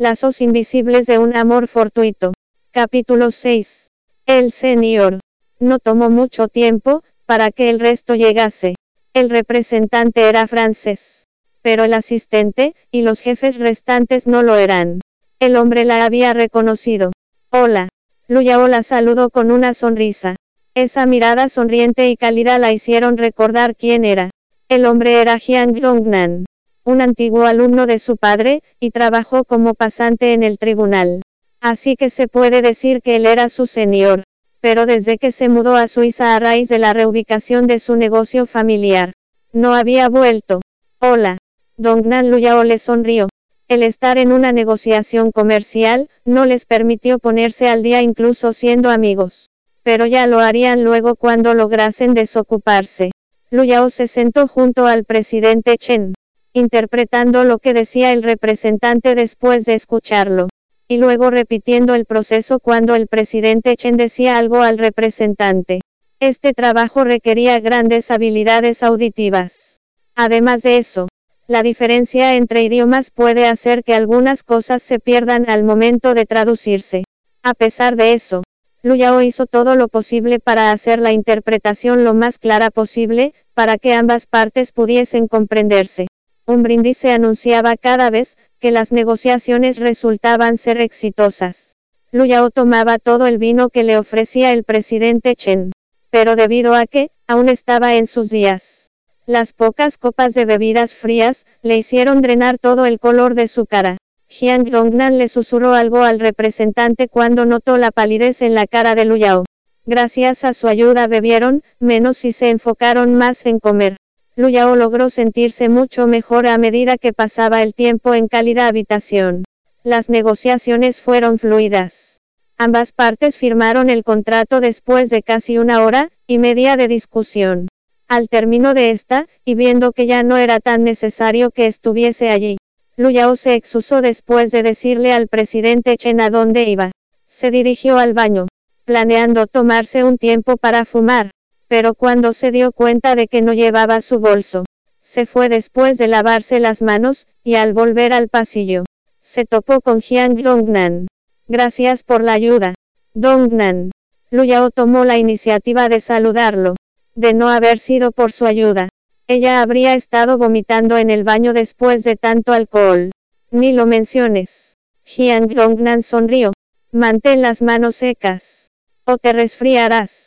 Lazos invisibles de un amor fortuito. Capítulo 6. El señor. No tomó mucho tiempo, para que el resto llegase. El representante era francés. Pero el asistente, y los jefes restantes no lo eran. El hombre la había reconocido. Hola. Luyao la saludó con una sonrisa. Esa mirada sonriente y cálida la hicieron recordar quién era. El hombre era Jiang Dongnan, un antiguo alumno de su padre, y trabajó como pasante en el tribunal. Así que se puede decir que él era su señor. Pero desde que se mudó a Suiza a raíz de la reubicación de su negocio familiar, no había vuelto. Hola. Dongnan Luyao le sonrió. El estar en una negociación comercial, no les permitió ponerse al día incluso siendo amigos. Pero ya lo harían luego cuando lograsen desocuparse. Lu Yao se sentó junto al presidente Chen, interpretando lo que decía el representante después de escucharlo, y luego repitiendo el proceso cuando el presidente Chen decía algo al representante. Este trabajo requería grandes habilidades auditivas. Además de eso, la diferencia entre idiomas puede hacer que algunas cosas se pierdan al momento de traducirse. A pesar de eso, Lu Yao hizo todo lo posible para hacer la interpretación lo más clara posible, para que ambas partes pudiesen comprenderse. Un brindis se anunciaba cada vez que las negociaciones resultaban ser exitosas. Lu Yao tomaba todo el vino que le ofrecía el presidente Chen. Pero debido a que, aún estaba en sus días, las pocas copas de bebidas frías, le hicieron drenar todo el color de su cara. Jiang Dongnan le susurró algo al representante cuando notó la palidez en la cara de Lu Yao. Gracias a su ayuda bebieron, menos y se enfocaron más en comer. Lu Yao logró sentirse mucho mejor a medida que pasaba el tiempo en cálida habitación. Las negociaciones fueron fluidas. Ambas partes firmaron el contrato después de casi una hora y media de discusión. Al término de esta, y viendo que ya no era tan necesario que estuviese allí, Lu Yao se excusó después de decirle al presidente Chen a dónde iba. Se dirigió al baño, planeando tomarse un tiempo para fumar, pero cuando se dio cuenta de que no llevaba su bolso, se fue después de lavarse las manos, y al volver al pasillo, se topó con Jiang Dongnan. Gracias por la ayuda. Dongnan. Lu Yao tomó la iniciativa de saludarlo. De no haber sido por su ayuda, ella habría estado vomitando en el baño después de tanto alcohol. Ni lo menciones. Jiang Dongnan sonrió. Mantén las manos secas. O te resfriarás.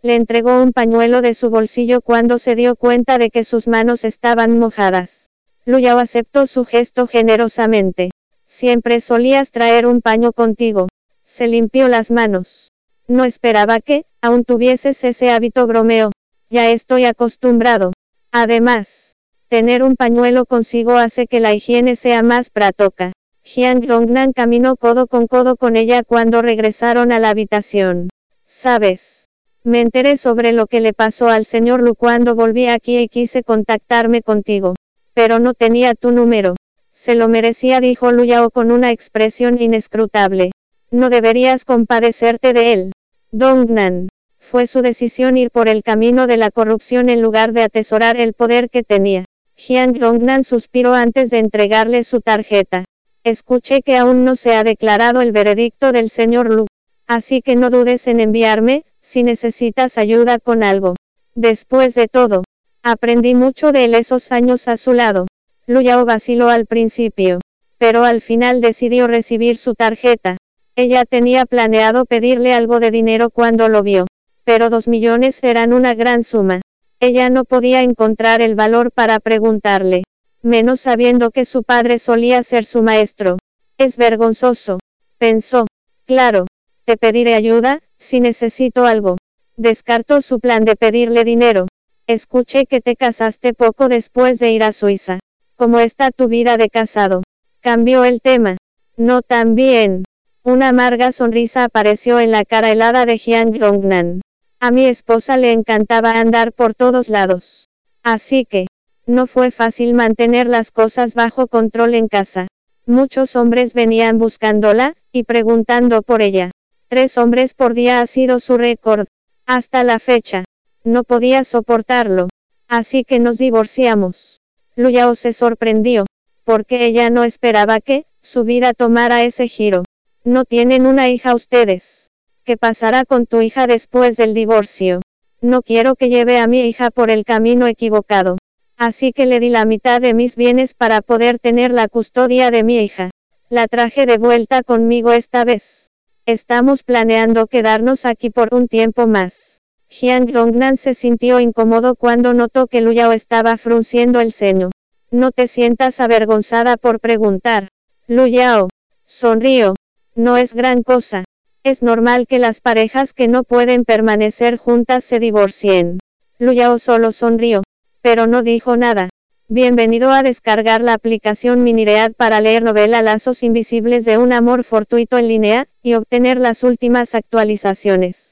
Le entregó un pañuelo de su bolsillo cuando se dio cuenta de que sus manos estaban mojadas. Lu Yao aceptó su gesto generosamente. Siempre solías traer un paño contigo. Se limpió las manos. No esperaba que, aún tuvieses ese hábito bromeo. Ya estoy acostumbrado. Además, tener un pañuelo consigo hace que la higiene sea más práctica. Jiang Dongnan caminó codo con codo con ella cuando regresaron a la habitación. ¿Sabes? Me enteré sobre lo que le pasó al señor Lu cuando volví aquí y quise contactarme contigo. Pero no tenía tu número. Se lo merecía, dijo Lu Yao con una expresión inescrutable. No deberías compadecerte de él. Dongnan. Fue su decisión ir por el camino de la corrupción en lugar de atesorar el poder que tenía. Jiang Dongnan suspiró antes de entregarle su tarjeta. Escuché que aún no se ha declarado el veredicto del señor Lu. Así que no dudes en enviarme, si necesitas ayuda con algo. Después de todo, aprendí mucho de él esos años a su lado. Lu Yao vaciló al principio, pero al final decidió recibir su tarjeta. Ella tenía planeado pedirle algo de dinero cuando lo vio pero dos millones eran una gran suma. Ella no podía encontrar el valor para preguntarle, menos sabiendo que su padre solía ser su maestro. Es vergonzoso, pensó. Claro, te pediré ayuda, si necesito algo. Descartó su plan de pedirle dinero. Escuché que te casaste poco después de ir a Suiza. ¿Cómo está tu vida de casado? Cambió el tema. No tan bien. Una amarga sonrisa apareció en la cara helada de Jiang Dongnan. A mi esposa le encantaba andar por todos lados. Así que, no fue fácil mantener las cosas bajo control en casa. Muchos hombres venían buscándola, y preguntando por ella. Tres hombres por día ha sido su récord. Hasta la fecha. No podía soportarlo. Así que nos divorciamos. Luyao se sorprendió, porque ella no esperaba que, su vida tomará ese giro. No tienen una hija ustedes. ¿Qué pasará con tu hija después del divorcio? No quiero que lleve a mi hija por el camino equivocado. Así que le di la mitad de mis bienes para poder tener la custodia de mi hija. La traje de vuelta conmigo esta vez. Estamos planeando quedarnos aquí por un tiempo más. Jiang Dongnan se sintió incómodo cuando notó que Luyao estaba frunciendo el ceño. No te sientas avergonzada por preguntar. Luyao. Sonrío. No es gran cosa. Es normal que las parejas que no pueden permanecer juntas se divorcien. Luyao solo sonrió pero no dijo nada. Bienvenido a descargar la aplicación Miniread para leer novela Lazos Invisibles de un Amor Fortuito en línea, y obtener las últimas actualizaciones.